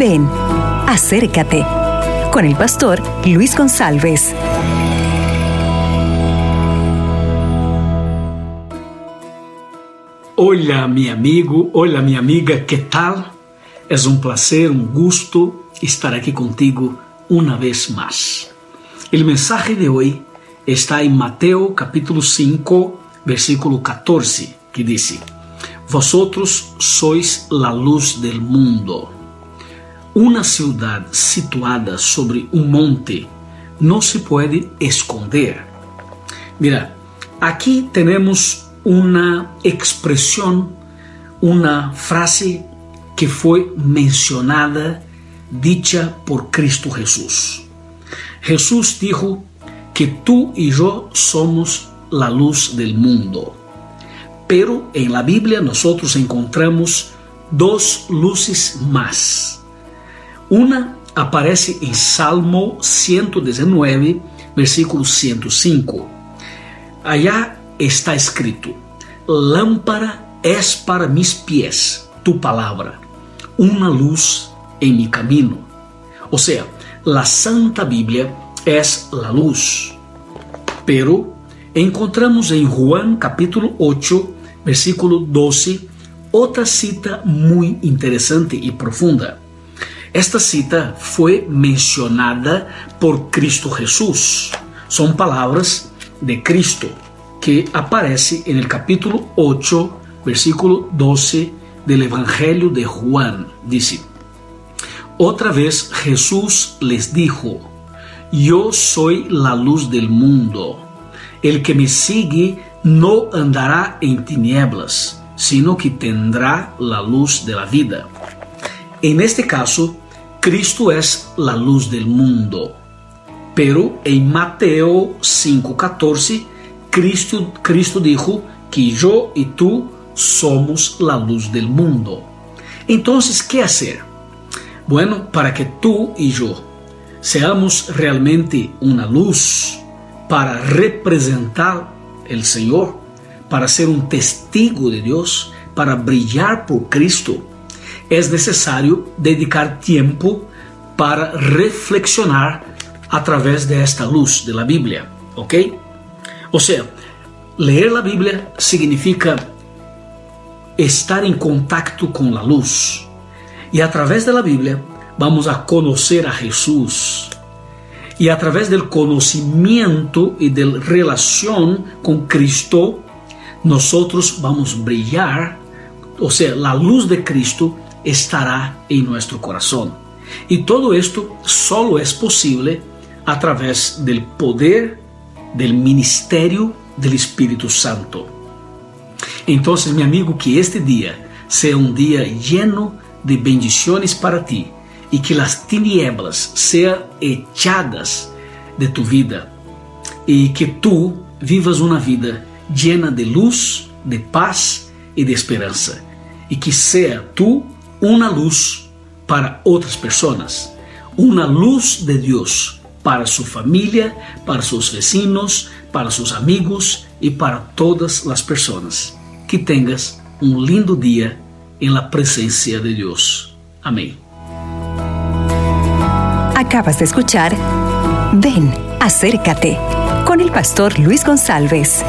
Ven, acércate con el pastor Luis González. Hola mi amigo, hola mi amiga, ¿qué tal? Es un placer, un gusto estar aquí contigo una vez más. El mensaje de hoy está en Mateo capítulo 5, versículo 14, que dice, Vosotros sois la luz del mundo. Una ciudad situada sobre un monte no se puede esconder. Mira, aquí tenemos una expresión, una frase que fue mencionada, dicha por Cristo Jesús. Jesús dijo que tú y yo somos la luz del mundo. Pero en la Biblia nosotros encontramos dos luces más una aparece en Salmo 119, versículo 105. Allá está escrito, lámpara es para mis pies tu palabra, una luz en mi camino. O sea, la Santa Biblia es la luz. Pero encontramos en Juan capítulo 8, versículo 12, otra cita muy interesante y profunda. Esta cita fue mencionada por Cristo Jesús. Son palabras de Cristo que aparece en el capítulo 8, versículo 12 del Evangelio de Juan. Dice, otra vez Jesús les dijo, yo soy la luz del mundo. El que me sigue no andará en tinieblas, sino que tendrá la luz de la vida. En este caso, Cristo es la luz del mundo. Pero en Mateo 5:14, Cristo, Cristo dijo que yo y tú somos la luz del mundo. Entonces, ¿qué hacer? Bueno, para que tú y yo seamos realmente una luz para representar el Señor, para ser un testigo de Dios, para brillar por Cristo, es necesario dedicar tiempo para reflexionar a través de esta luz de la Biblia, ¿ok? O sea, leer la Biblia significa estar en contacto con la luz. Y a través de la Biblia vamos a conocer a Jesús. Y a través del conocimiento y de la relación con Cristo, nosotros vamos a brillar, o sea, la luz de Cristo estará en nuestro corazón. Y todo esto solo es posible a través del poder del ministerio del Espíritu Santo. Entonces, mi amigo, que este día sea un día lleno de bendiciones para ti y que las tinieblas sean echadas de tu vida y que tú vivas una vida llena de luz, de paz y de esperanza. Y que sea tú una luz para otras personas, una luz de Dios para su familia, para sus vecinos, para sus amigos y para todas las personas. Que tengas un lindo día en la presencia de Dios. Amén. Acabas de escuchar Ven, acércate con el pastor Luis González.